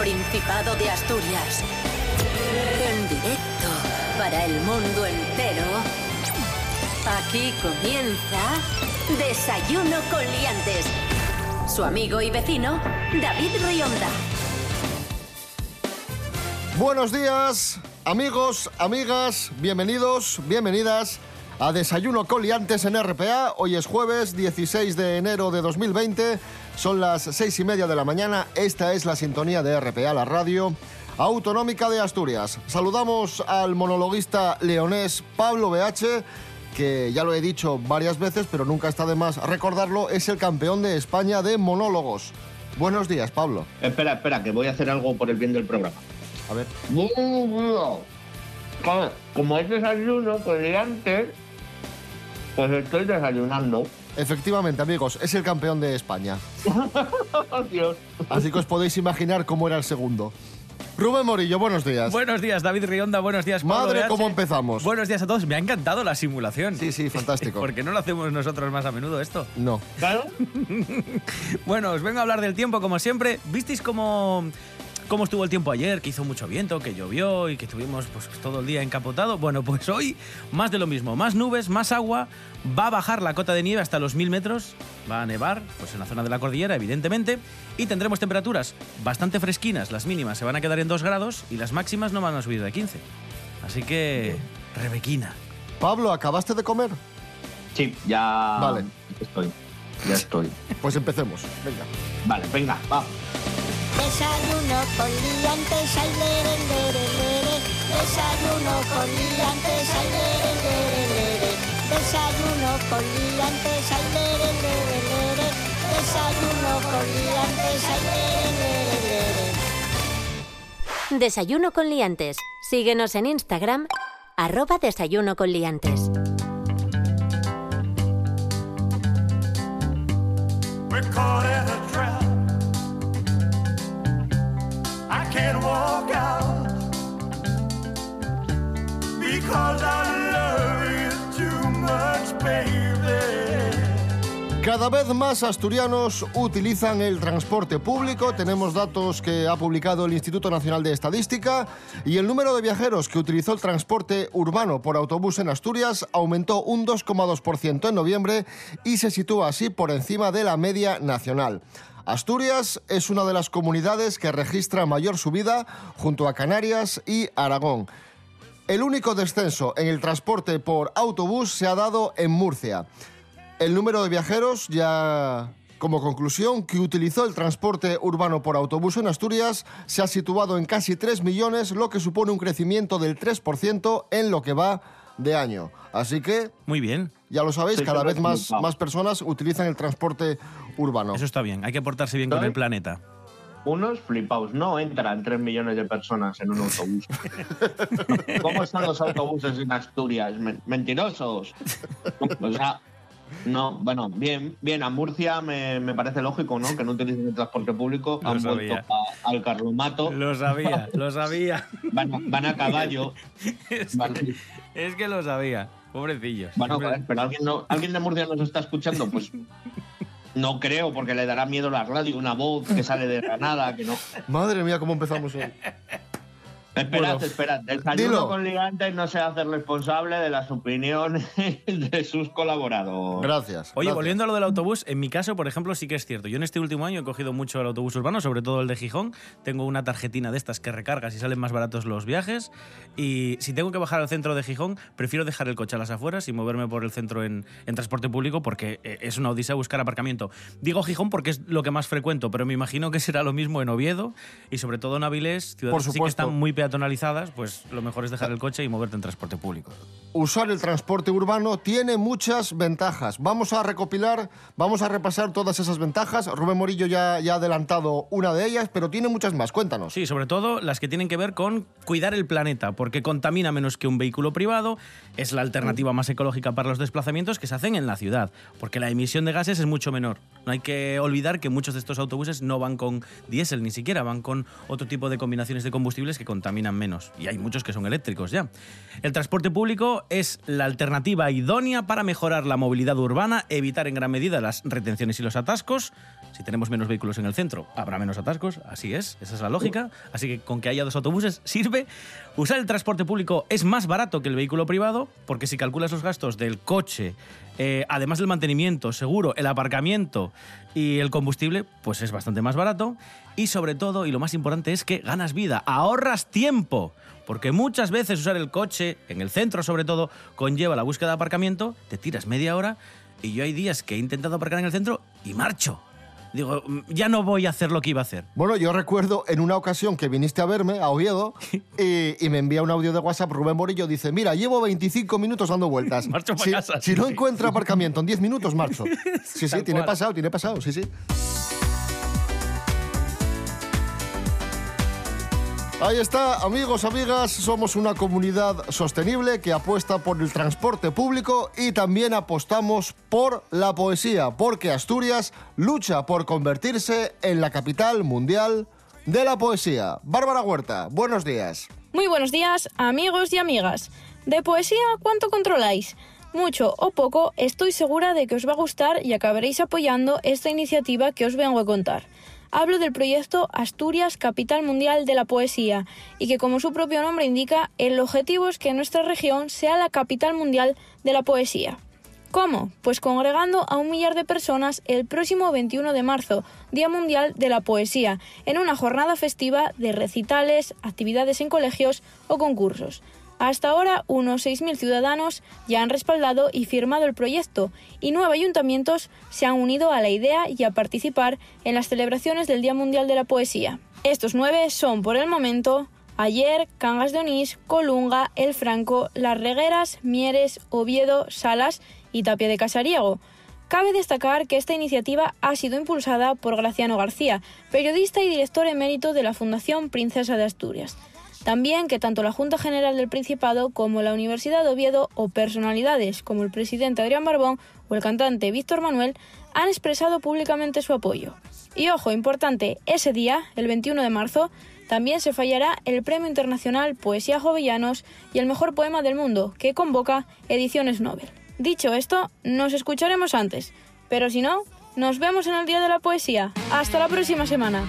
Principado de Asturias. En directo para el mundo entero. Aquí comienza Desayuno con Liantes. Su amigo y vecino, David Rionda. Buenos días, amigos, amigas, bienvenidos, bienvenidas a Desayuno con Liantes en RPA. Hoy es jueves 16 de enero de 2020, son las seis y media de la mañana. Esta es la sintonía de RPA, la radio autonómica de Asturias. Saludamos al monologuista leonés Pablo BH, que ya lo he dicho varias veces, pero nunca está de más recordarlo, es el campeón de España de monólogos. Buenos días, Pablo. Espera, espera, que voy a hacer algo por el bien del programa. A ver. Como es desayuno, pues antes, pues estoy desayunando. Efectivamente, amigos, es el campeón de España. Dios. Así que os podéis imaginar cómo era el segundo. Rubén Morillo, buenos días. Buenos días, David Rionda. Buenos días, Pablo Madre, BH. ¿cómo empezamos? Buenos días a todos. Me ha encantado la simulación. Sí, sí, fantástico. ¿Por qué no lo hacemos nosotros más a menudo esto? No. Claro. Bueno, os vengo a hablar del tiempo como siempre. ¿Visteis cómo, cómo estuvo el tiempo ayer? Que hizo mucho viento, que llovió y que estuvimos pues, todo el día encapotado. Bueno, pues hoy más de lo mismo. Más nubes, más agua. Va a bajar la cota de nieve hasta los 1000 metros. Va a nevar, pues en la zona de la cordillera, evidentemente. Y tendremos temperaturas bastante fresquinas. Las mínimas se van a quedar en 2 grados y las máximas no van a subir de 15. Así que, Rebequina. Pablo, ¿acabaste de comer? Sí, ya. Vale. Estoy. Ya estoy. Pues empecemos. Venga. Vale, venga, va. Desayuno con liantes, ay, lere, lere, lere. Desayuno con liantes, ay, lere, lere, lere. Desayuno con liantes, ay, lere, lere, lere. Desayuno con liantes, ay, lere, lere, lere. Desayuno con liantes. Síguenos en Instagram, arroba desayuno con liantes. We're caught in a walk out because I love you too much, baby. Cada vez más asturianos utilizan el transporte público. Tenemos datos que ha publicado el Instituto Nacional de Estadística y el número de viajeros que utilizó el transporte urbano por autobús en Asturias aumentó un 2,2% en noviembre y se sitúa así por encima de la media nacional. Asturias es una de las comunidades que registra mayor subida junto a Canarias y Aragón. El único descenso en el transporte por autobús se ha dado en Murcia. El número de viajeros, ya como conclusión, que utilizó el transporte urbano por autobús en Asturias se ha situado en casi 3 millones, lo que supone un crecimiento del 3% en lo que va de año. Así que, Muy bien. ya lo sabéis, cada vez más, más personas utilizan el transporte urbano. Eso está bien. Hay que portarse bien con el planeta. Unos flipaos. No entran 3 millones de personas en un autobús. ¿Cómo están los autobuses en Asturias? Men- Mentirosos. O sea, no, bueno, bien, bien. A Murcia me, me parece lógico, ¿no? Que no utilicen el transporte público. Lo Han sabía. vuelto a- al carlomato. Lo sabía, lo sabía. Van, a- van a caballo. Es, Van- que, es que lo sabía. Pobrecillos. Bueno, Siempre- pero alguien, no, alguien de Murcia nos está escuchando, pues no creo, porque le dará miedo la radio, una voz que sale de Granada, que no. Madre mía, cómo empezamos hoy. Esperad, Bueno, esperad. dilo. Desayuno con ligantes no se hace responsable de las opiniones de sus colaboradores. Gracias. Oye, gracias. volviendo a lo del autobús, en mi caso, por ejemplo, sí que es cierto. Yo en este último año he cogido mucho el autobús urbano, sobre todo el de Gijón. Tengo una tarjetina de estas que recargas y salen más baratos los viajes. Y si tengo que bajar al centro de Gijón, prefiero dejar el coche a las afueras y moverme por el centro en, en transporte público porque eh, es una odisea buscar aparcamiento. Digo Gijón porque es lo que más frecuento, pero me imagino que será lo mismo en Oviedo y sobre todo en Avilés, ciudades Por así que supuesto. están muy peatonalizadas, pues lo mejor es dejar el coche y moverte en transporte público. usar el transporte urbano tiene muchas ventajas. Vamos a recopilar, vamos a repasar todas esas ventajas. Rubén Morillo ya, ya ha adelantado una de ellas, pero tiene muchas más. Cuéntanos. Sí, sobre todo las que tienen que ver con cuidar el planeta, porque contamina menos que un vehículo privado, es la alternativa más ecológica para los desplazamientos que se hacen en la ciudad, porque la emisión de gases es mucho menor. No hay que olvidar que muchos de estos autobuses no van con diésel ni siquiera, van con otro tipo de combinaciones de combustibles que contaminan menos. Y hay muchos que son eléctricos ya. El transporte público es la alternativa idónea para mejorar la movilidad urbana, evitar en gran medida las retenciones y los atascos. Si tenemos menos vehículos en el centro, habrá menos atascos, así es, esa es la lógica. Así que con que haya dos autobuses sirve. Usar el transporte público es más barato que el vehículo privado, porque si calculas los gastos del coche, eh, además del mantenimiento, seguro, el aparcamiento y el combustible, pues es bastante más barato. Y sobre todo, y lo más importante es que ganas vida, ahorras tiempo. Porque muchas veces usar el coche, en el centro sobre todo, conlleva la búsqueda de aparcamiento, te tiras media hora y yo hay días que he intentado aparcar en el centro y marcho. Digo, "Mm, ya no voy a hacer lo que iba a hacer. Bueno, yo recuerdo en una ocasión que viniste a verme a Oviedo y, y me envía un audio de WhatsApp Rubén Morillo. Dice: Mira, llevo 25 minutos dando vueltas. Marcho si, casa, si sí, no encuentro aparcamiento en 10 minutos, marcho. Sí, sí, Tal tiene cual. pasado, tiene pasado, sí, sí. Ahí está, amigos, amigas, somos una comunidad sostenible que apuesta por el transporte público y también apostamos por la poesía, porque Asturias lucha por convertirse en la capital mundial de la poesía. Bárbara Huerta, buenos días. Muy buenos días, amigos y amigas. ¿De poesía cuánto controláis? Mucho o poco, estoy segura de que os va a gustar y acabaréis apoyando esta iniciativa que os vengo a contar. Hablo del proyecto Asturias Capital Mundial de la Poesía y que como su propio nombre indica, el objetivo es que nuestra región sea la capital mundial de la poesía. ¿Cómo? Pues congregando a un millar de personas el próximo 21 de marzo, Día Mundial de la Poesía, en una jornada festiva de recitales, actividades en colegios o concursos. Hasta ahora, unos 6.000 ciudadanos ya han respaldado y firmado el proyecto y nueve ayuntamientos se han unido a la idea y a participar en las celebraciones del Día Mundial de la Poesía. Estos nueve son, por el momento, Ayer, Cangas de Onís, Colunga, El Franco, Las Regueras, Mieres, Oviedo, Salas y Tapia de Casariego. Cabe destacar que esta iniciativa ha sido impulsada por Graciano García, periodista y director emérito de la Fundación Princesa de Asturias. También que tanto la Junta General del Principado como la Universidad de Oviedo o personalidades como el presidente Adrián Barbón o el cantante Víctor Manuel han expresado públicamente su apoyo. Y ojo, importante, ese día, el 21 de marzo, también se fallará el Premio Internacional Poesía Jovellanos y el Mejor Poema del Mundo, que convoca Ediciones Nobel. Dicho esto, nos escucharemos antes, pero si no, nos vemos en el Día de la Poesía. Hasta la próxima semana.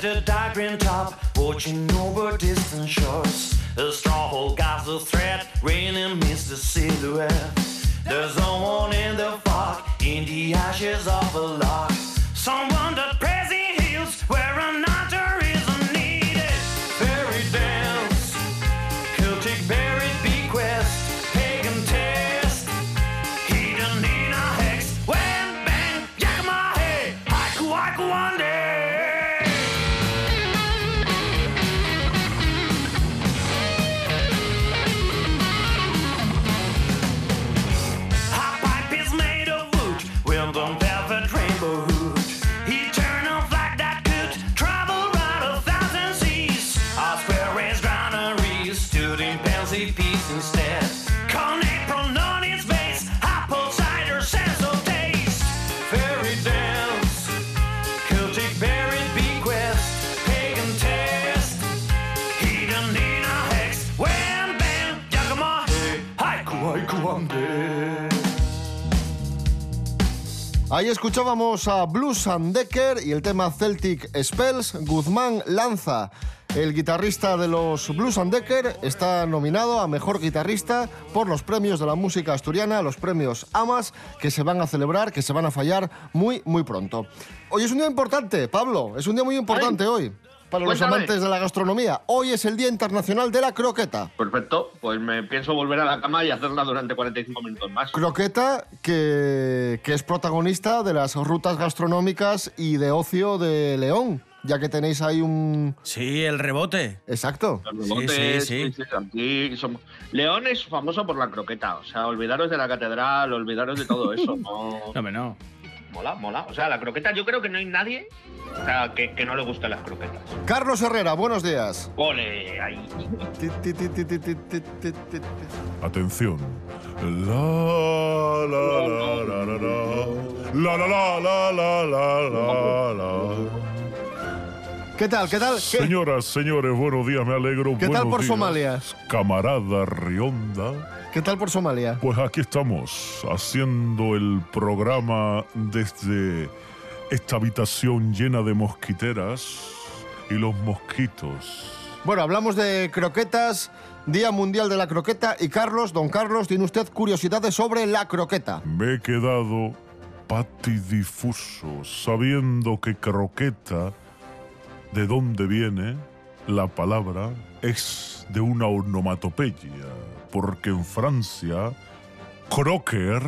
Beside the dark green top, watching over distant shores. A stronghold guards the threat, raining mist the silhouette. There's someone in the fog, in the ashes of a log. Someone that prays in hills where an escuchábamos a Blues and Decker y el tema Celtic Spells. Guzmán Lanza, el guitarrista de los Blues and Decker, está nominado a Mejor Guitarrista por los premios de la música asturiana, los premios AMAS, que se van a celebrar, que se van a fallar muy, muy pronto. Hoy es un día importante, Pablo, es un día muy importante hoy. Para los Cuéntame. amantes de la gastronomía. Hoy es el Día Internacional de la Croqueta. Perfecto, pues me pienso volver a la cama y hacerla durante 45 minutos más. Croqueta que, que es protagonista de las rutas gastronómicas y de ocio de León, ya que tenéis ahí un... Sí, el rebote. Exacto. Los Sí, rebotes, sí, sí. sí, sí, aquí somos- León es famoso por la croqueta, o sea, olvidaros de la catedral, olvidaros de todo eso. No, No, no. Mola, mola. O sea, la croqueta, yo creo que no hay nadie o sea, que, que no le gusten las croquetas. Carlos Herrera, buenos días. Ole, ahí. Atención. La la la la la la la la la la la la la. ¿Qué tal? ¿Qué tal? ¿Qué- Señoras, señores, buenos días, me alegro. ¿Qué tal por días, Somalia? Camarada Rionda. ¿Qué tal por Somalia? Pues aquí estamos, haciendo el programa desde esta habitación llena de mosquiteras y los mosquitos. Bueno, hablamos de croquetas, Día Mundial de la Croqueta. Y Carlos, don Carlos, tiene usted curiosidades sobre la croqueta. Me he quedado patidifuso sabiendo que croqueta, de dónde viene la palabra, es de una onomatopeya, porque en Francia, croquer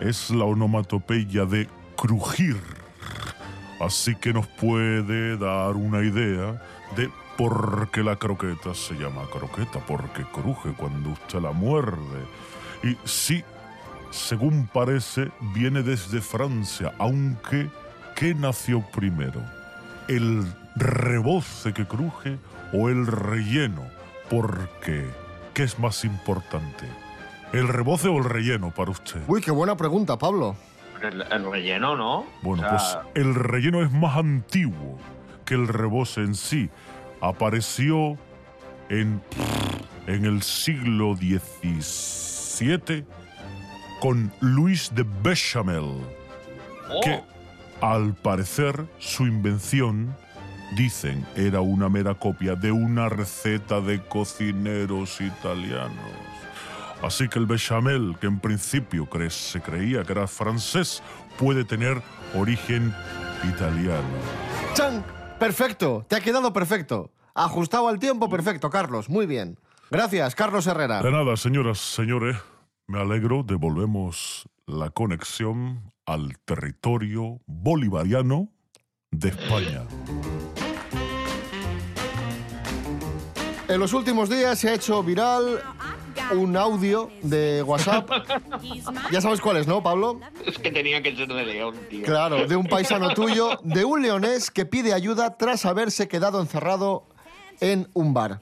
es la onomatopeya de crujir. Así que nos puede dar una idea de por qué la croqueta se llama croqueta, porque cruje cuando usted la muerde. Y sí, según parece, viene desde Francia, aunque ¿qué nació primero? ¿El reboce que cruje o el relleno? Porque, ¿qué es más importante? ¿El reboce o el relleno para usted? Uy, qué buena pregunta, Pablo. El, el relleno, ¿no? Bueno, O sea, pues el relleno es más antiguo que el reboce en sí. Apareció en, en el siglo XVII con Luis de Bechamel, oh, que al parecer su invención, dicen, era una mera copia de una receta de cocineros italianos. Así que el bechamel, que en principio cre- se creía que era francés, puede tener origen italiano. ¡Chan! Perfecto, te ha quedado perfecto. Ajustado al tiempo, perfecto, Carlos. Muy bien. Gracias, Carlos Herrera. De nada, señoras, señores, me alegro, devolvemos la conexión al territorio bolivariano de España. En los últimos días se ha hecho viral un audio de WhatsApp. Ya sabes cuál es, ¿no, Pablo? es que tenía que ser de León, tío. Claro, de un paisano tuyo, de un leonés que pide ayuda tras haberse quedado encerrado en un bar.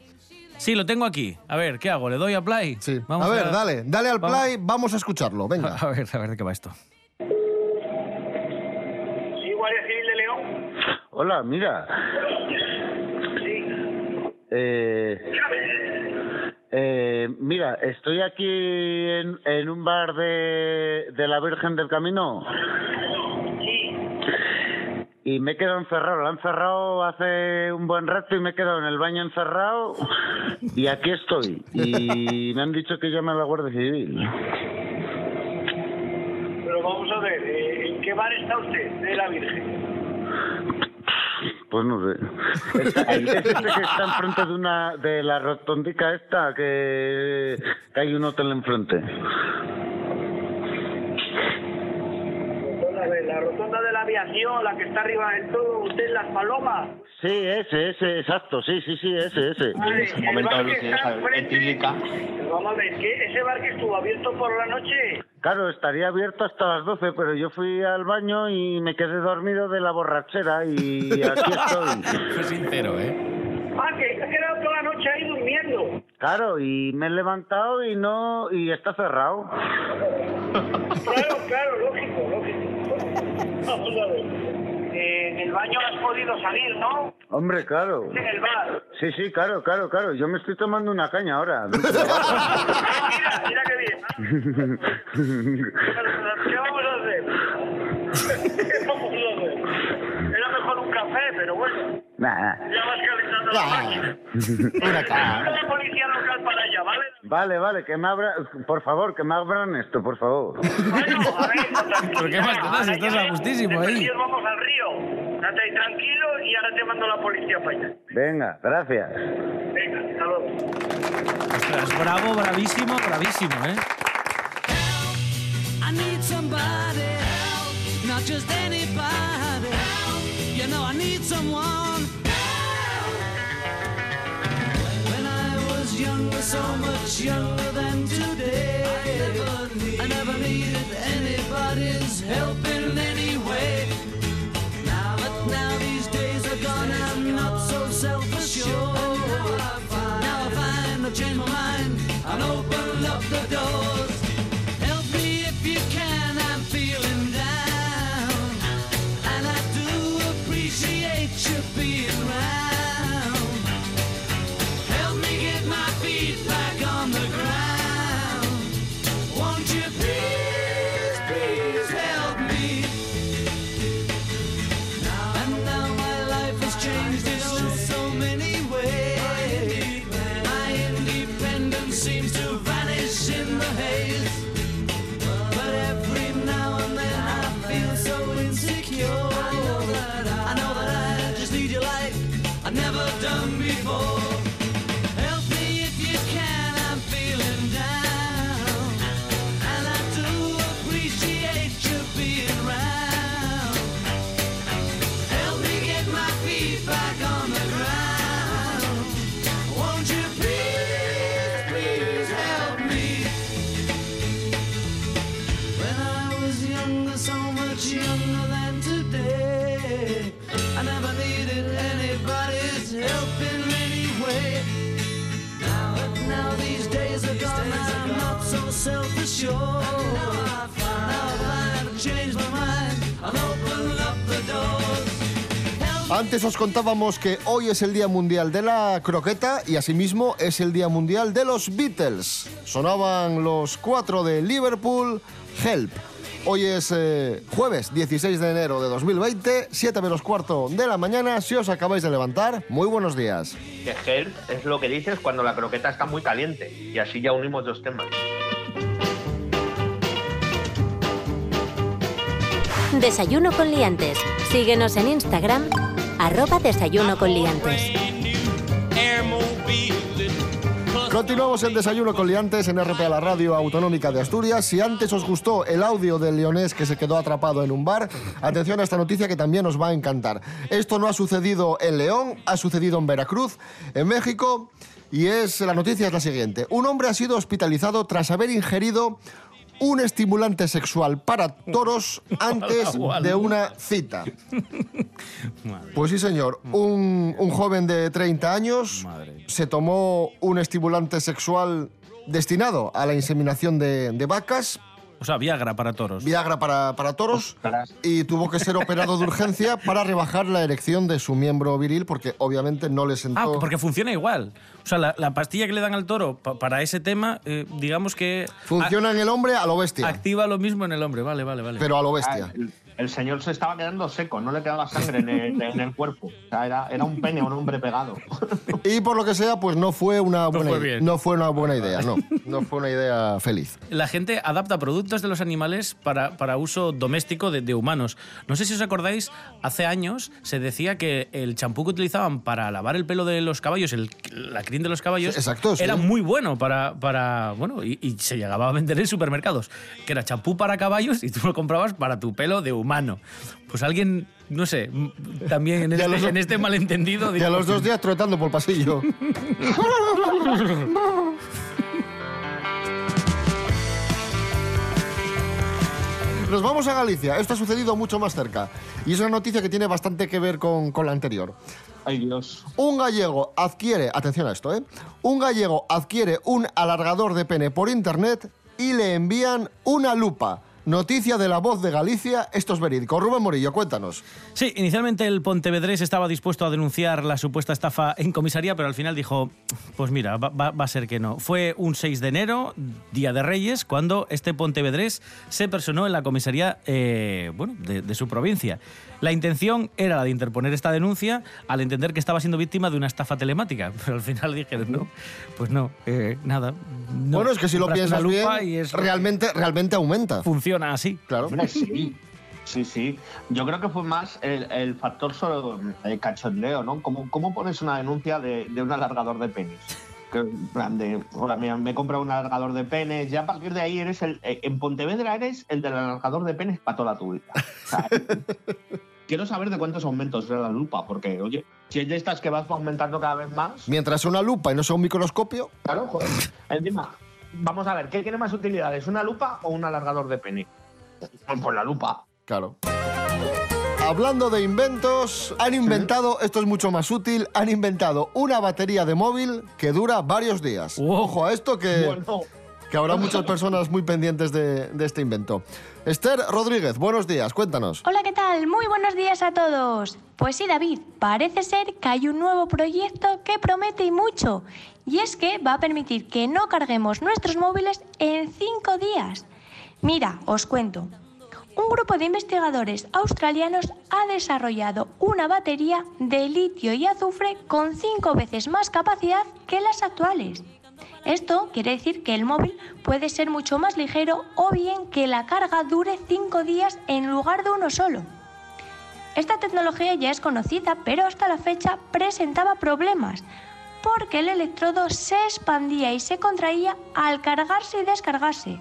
Sí, lo tengo aquí. A ver, ¿qué hago? ¿Le doy a play? Sí. Vamos a ver, dale, dale al vamos- play, vamos a escucharlo. Venga. A ver, a ver de qué va esto. Sí, Guardia Civil de León. Hola, mira. Eh, eh, mira, estoy aquí en, un bar de, de la Virgen del Camino y me he quedado encerrado. Lo han cerrado hace un buen rato y me he quedado en el baño encerrado y aquí estoy. Y me han dicho que llame a la Guardia Civil. Pero vamos a ver, eh, ¿en qué bar está usted de la Virgen? Pues no sé. Está- es este que está enfrente de una de la rotondica esta que, que hay un hotel enfrente. Rotonda, a ver, la rotonda de la aviación, la que está arriba del todo, usted en Las Palomas. Sí, ese, ese, exacto, sí, sí, sí, ese, ese. Vale, ese el momento bar de que está enfrente- etílica. Vamos a ver, ¿qué? ¿ese bar que estuvo abierto por la noche? Claro, estaría abierto hasta las 12, pero yo fui al baño y me quedé dormido de la borrachera y aquí estoy. Fue sincero, ¿eh? Ah, que se ha quedado toda la noche ahí durmiendo. Claro, y me he levantado y no, y está cerrado. Claro, claro, lógico, lógico. Vamos a ver. Eh, en el baño has podido salir, ¿no? Hombre, claro. En el bar. Sí, sí, claro, claro, claro. Yo me estoy tomando una caña ahora. mira, mira qué bien. ¿Qué vamos a hacer? ¿Qué vamos a hacer? Era mejor un café, pero bueno, Nah. ya vas calentando la máquina. La policía local para allá, ¿vale? Vale, vale, que me abra, por favor, que me abran esto, por favor. Bueno, a ver, te- ¿Pero qué más te das? Estás a gustísimo ahí. vamos al río. Estate ahí tranquilo y ahora te mando la policía para allá. Venga, gracias. Venga, hasta luego. Ostras, bravo, bravísimo, bravísimo, ¿eh? I need somebody help, not just anybody help. You know I need someone help. When I was younger, so much younger than today, I never, needed anybody's help of the door. Antes os contábamos que hoy es el Día Mundial de la Croqueta y asimismo es el Día Mundial de los Beatles. Sonaban los cuatro de Liverpool, Help. Hoy es eh, jueves 16 de enero de 2020, 7 menos cuarto de la mañana. Si os acabáis de levantar, muy buenos días. Que help es lo que dices cuando la croqueta está muy caliente. Y así ya unimos dos temas. Desayuno con liantes. Síguenos en Instagram, arroba desayuno con liantes. Continuamos el desayuno con liantes en RPA, la radio autonómica de Asturias. Si antes os gustó el audio del leonés que se quedó atrapado en un bar, atención a esta noticia que también os va a encantar. Esto no ha sucedido en León, ha sucedido en Veracruz, en México, y es la noticia es la siguiente. Un hombre ha sido hospitalizado tras haber ingerido un estimulante sexual para toros antes de una cita. Pues sí, señor. Un, un joven de 30 años se tomó un estimulante sexual destinado a la inseminación de, de vacas, O sea, Viagra para toros. Viagra para, para toros, y tuvo que ser operado de urgencia para rebajar la erección de su miembro viril porque obviamente no le sentó... Ah, porque funciona igual. O sea, la, la pastilla que le dan al toro pa- para ese tema, eh, digamos que... Funciona en el hombre a lo bestia. Activa lo mismo en el hombre, vale, vale, vale. Pero a lo bestia. Ah, el, señor se estaba quedando seco, no le quedaba sangre en el, en el cuerpo. O sea, era, era un pene, un hombre pegado. Y por lo que sea, pues no fue una buena, fue i- bien. no fue una buena idea, no. No fue una idea feliz. La gente adapta productos de los animales para, para uso doméstico de, de humanos. No sé si os acordáis, hace años se decía que el champú que utilizaban para lavar el pelo de los caballos, el, la crin de los caballos, Sí, exacto, sí. era muy bueno para, para bueno, y, y se llegaba a vender en supermercados, que era champú para caballos y tú lo comprabas para tu pelo de humano. Pues alguien, no sé, también en este, los- en este malentendido... Y a los dos días trotando por el pasillo. Nos vamos a Galicia. Esto ha sucedido mucho más cerca. Y es una noticia que tiene bastante que ver con, con la anterior. Ay, Dios. Un gallego adquiere, atención a esto, ¿eh? Un gallego adquiere un alargador de pene por internet y le envían una lupa. Noticia de la voz de Galicia, esto es verídico. Rubén Morillo, cuéntanos. Sí, inicialmente el Pontevedrés estaba dispuesto a denunciar la supuesta estafa en comisaría, pero al final dijo, pues mira, va, a ser que no. Fue un 6 de enero, Día de Reyes, cuando este Pontevedrés se personó en la comisaría eh, de su provincia. La intención era la de interponer esta denuncia al entender que estaba siendo víctima de una estafa telemática, pero al final dijeron, no, pues no, eh, nada. no. bueno, es que si lo piensas bien, lupa y es- realmente, realmente aumenta. funciona así. Claro. Sí. Sí, sí. Yo creo que fue más el, el factor solo el cachondeo, ¿no? ¿Cómo, cómo pones una denuncia de, de un alargador de penes? Que, en plan de, hola, mira, me he comprado un alargador de penes. Ya a partir de ahí eres el. eh, En Pontevedra eres el del alargador de penes para toda tu vida. O sea, quiero saber de cuántos aumentos era la lupa, porque, oye, si es de estas que vas aumentando cada vez más, Mientras una lupa y no sea un microscopio, claro, joder. Encima, vamos a ver, ¿qué tiene más utilidades? ¿Una lupa o un alargador de pene? Pues la lupa. claro. Hablando de inventos, han inventado, esto es mucho más útil, han inventado una batería de móvil que dura varios días. Ojo a esto que, Bueno. que habrá muchas personas muy pendientes de, de este invento. Esther Rodríguez, buenos días, cuéntanos. Hola, ¿qué tal? Muy buenos días a todos. Pues sí, David, parece ser que hay un nuevo proyecto que promete y mucho. Y es que va a permitir que no carguemos nuestros móviles en cinco días. Mira, os cuento. Un grupo de investigadores australianos ha desarrollado una batería de litio y azufre con cinco veces más capacidad que las actuales. Esto quiere decir que el móvil puede ser mucho más ligero o bien que la carga dure cinco días en lugar de uno solo. Esta tecnología ya es conocida, pero hasta la fecha presentaba problemas, porque el electrodo se expandía y se contraía al cargarse y descargarse.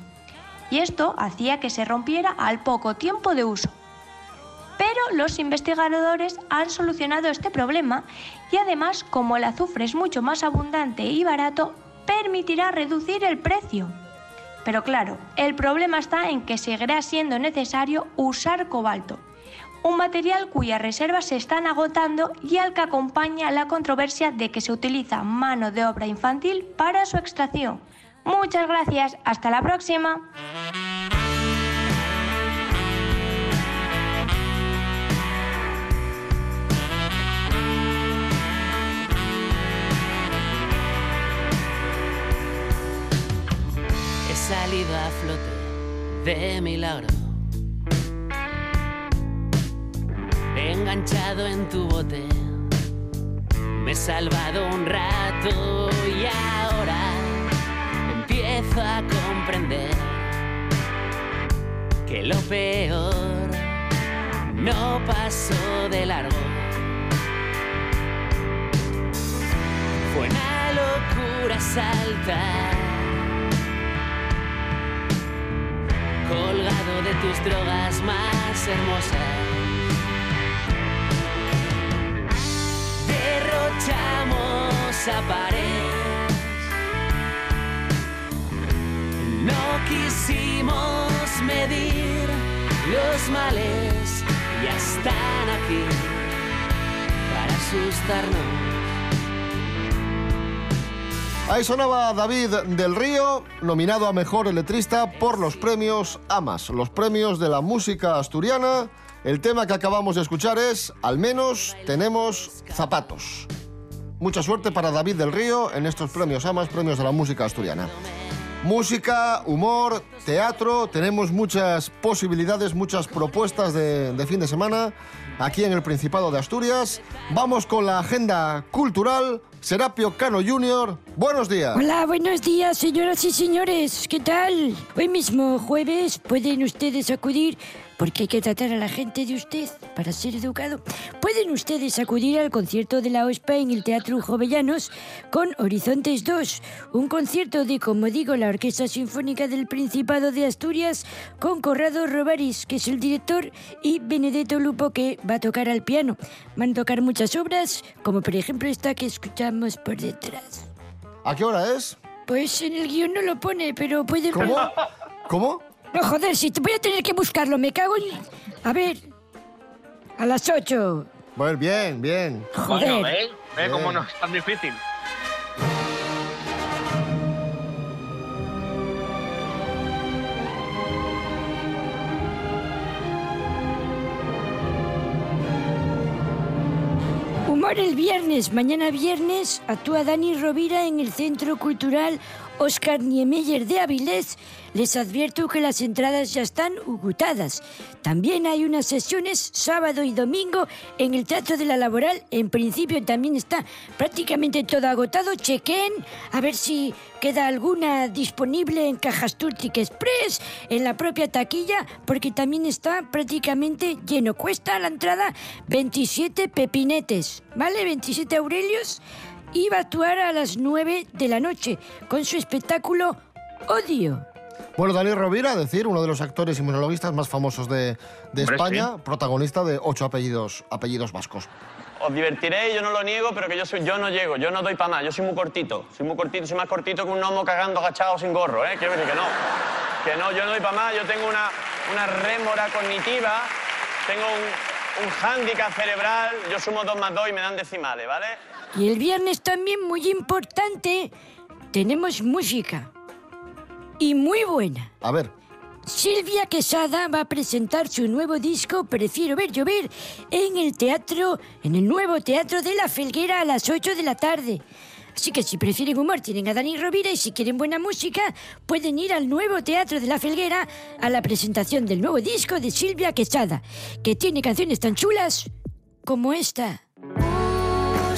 Y esto hacía que se rompiera al poco tiempo de uso. Pero los investigadores han solucionado este problema y además, como el azufre es mucho más abundante y barato, permitirá reducir el precio. Pero claro, el problema está en que seguirá siendo necesario usar cobalto, un material cuyas reservas se están agotando y al que acompaña la controversia de que se utiliza mano de obra infantil para su extracción. Muchas gracias, hasta la próxima. He salido a flote de milagro. Enganchado en tu bote. Me he salvado un rato y ahora empiezo a comprender que lo peor no pasó de largo. Fue una locura saltar colgado de tus drogas más hermosas. Derrochamos a pared. No quisimos medir los males, ya están aquí para asustarnos. Ahí sonaba David del Río, nominado a Mejor Letrista por los premios AMAS, los premios de la música asturiana. El tema que acabamos de escuchar es Al menos tenemos zapatos. Mucha suerte para David del Río en estos premios AMAS, premios de la música asturiana. Música, humor, teatro, tenemos muchas posibilidades, muchas propuestas de, fin de semana aquí en el Principado de Asturias. Vamos con la agenda cultural. Serapio Cano Jr., buenos días. Hola, buenos días, señoras y señores. ¿Qué tal? Hoy mismo, jueves, pueden ustedes acudir, porque hay que tratar a la gente de usted para ser educado. Pueden ustedes acudir al concierto de la OSPA en el Teatro Jovellanos con Horizontes 2, un concierto de, como digo, la Orquesta Sinfónica del Principado de Asturias con Corrado Robaris, que es el director, y Benedetto Lupo, que va a tocar al piano. Van a tocar muchas obras, como por ejemplo esta que escuchamos por detrás. ¿A qué hora es? Pues en el guion no lo pone, pero puede... ¿Cómo? ¿Cómo? No, joder, si te voy a tener que buscarlo, me cago en... A ver... A las 8. Bueno, bien, bien. Joder. Bueno, ¿ves? ¿Ves cómo no es tan difícil? Humor el viernes. Mañana viernes actúa Dani Rovira en el Centro Cultural Oscar Niemeyer de Avilés. Les advierto que las entradas ya están agotadas. También hay unas sesiones sábado y domingo en el Teatro de la Laboral. En principio también está prácticamente todo agotado. Chequen a ver si queda alguna disponible en Cajas Turtic Express, en la propia taquilla, porque también está prácticamente lleno. Cuesta la entrada 27 pepinetes, ¿vale? 27 aurelios. Y va a actuar a las 9 de la noche con su espectáculo Odio. Bueno, Dani Rovira, decir, uno de los actores inmunologistas más famosos de, de Hombre, España, protagonista de ocho apellidos, apellidos vascos. Os divertiréis, yo no lo niego, pero que yo, soy, yo no llego, yo no doy para más, yo soy muy cortito, soy muy cortito, soy más cortito que un gnomo cagando agachado sin gorro, ¿eh? Quiero decir que no, que no, yo no doy para más, yo tengo una, una rémora cognitiva, tengo un, un hándicap cerebral, yo sumo dos más dos y me dan decimales, ¿vale? Y el viernes también, muy importante, tenemos música. Y muy buena. A ver. Silvia Quesada va a presentar su nuevo disco Prefiero ver llover en el teatro, en el nuevo teatro de la Felguera a las 8 de la tarde. Así que si prefieren humor tienen a Dani Rovira y si quieren buena música pueden ir al nuevo teatro de la Felguera a la presentación del nuevo disco de Silvia Quesada, que tiene canciones tan chulas como esta.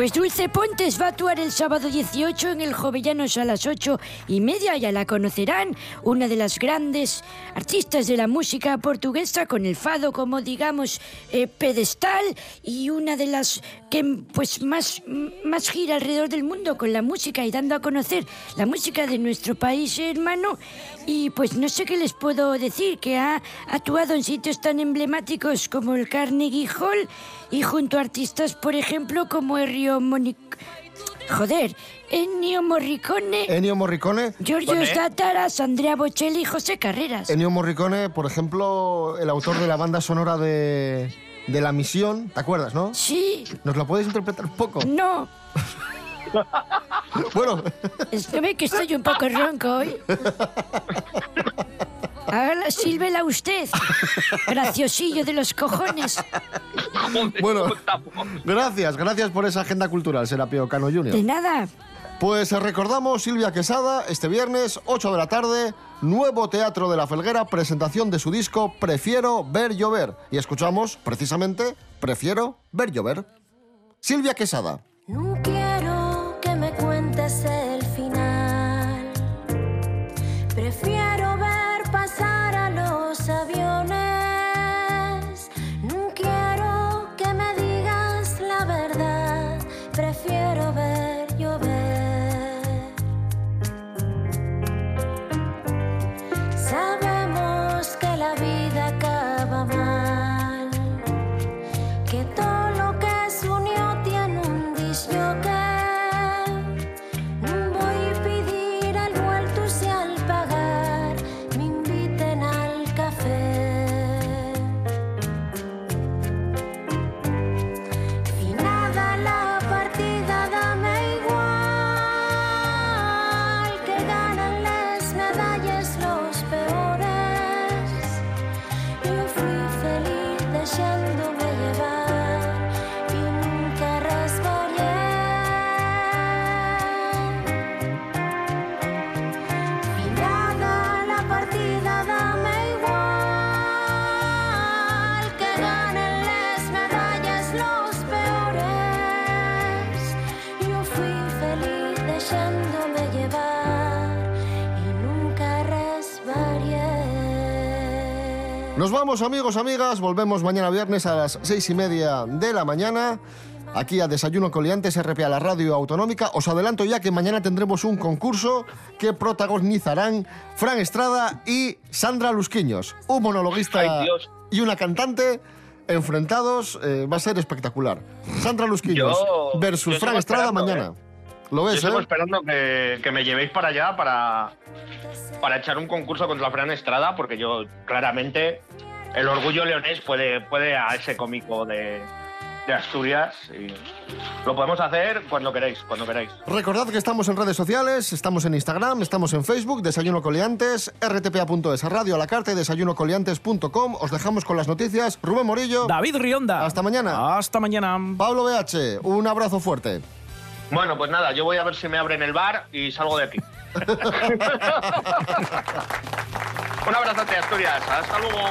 Pues Dulce Pontes va a actuar el sábado 18 en el Jovellanos a las 8 y media, ya la conocerán, una de las grandes artistas de la música portuguesa con el fado como digamos eh, pedestal y una de las que pues más, más gira alrededor del mundo con la música y dando a conocer la música de nuestro país hermano y pues no sé qué les puedo decir, que ha actuado en sitios tan emblemáticos como el Carnegie Hall y junto a artistas, por ejemplo, como Ennio Moni... Joder, Ennio Morricone, Ennio Morricone. Giorgio Dátaras, Andrea Bocelli y José Carreras. Ennio Morricone, por ejemplo, el autor de la banda sonora de, de La Misión, ¿te acuerdas, no? Sí. ¿Nos la puedes interpretar un poco? No, Bueno, es que ve que estoy un poco ronco hoy. Hágala, sílvela usted, graciosillo de los cojones. bueno, gracias, gracias por esa agenda cultural, Serapio Cano Jr. De nada. Pues recordamos Silvia Quesada, este viernes, 8 de la tarde, nuevo Teatro de la Felguera, presentación de su disco Prefiero ver llover. Y escuchamos, precisamente, Prefiero ver llover. Silvia Quesada. Nos vamos, amigos, amigas. Volvemos mañana viernes a las seis y media de la mañana. Aquí a Desayuno Coliantes, RPA, la radio autonómica. Os adelanto ya que mañana tendremos un concurso que protagonizarán Fran Estrada y Sandra Lusquiños. Un monologuista Ay, y una cantante enfrentados. eh, va a ser espectacular. Sandra Lusquiños Yo- versus yo Fran Estrada mañana. ¿eh? ¿Lo ves, Yo sigo eh? esperando que, que me llevéis para allá para, para echar un concurso contra Fran Estrada, porque yo claramente el orgullo leonés puede, puede a ese cómico de, de Asturias y lo podemos hacer cuando queráis, cuando queráis. Recordad que estamos en redes sociales, estamos en Instagram, estamos en Facebook, Desayuno Coliantes, rtpa.es, radio a la carta y desayunocoliantes.com. Os dejamos con las noticias. Rubén Morillo. David Rionda. Hasta mañana. Hasta mañana. Pablo BH, un abrazo fuerte. Bueno, pues nada, yo voy a ver si me abren el bar y salgo de aquí. un abrazote, Asturias. Hasta luego.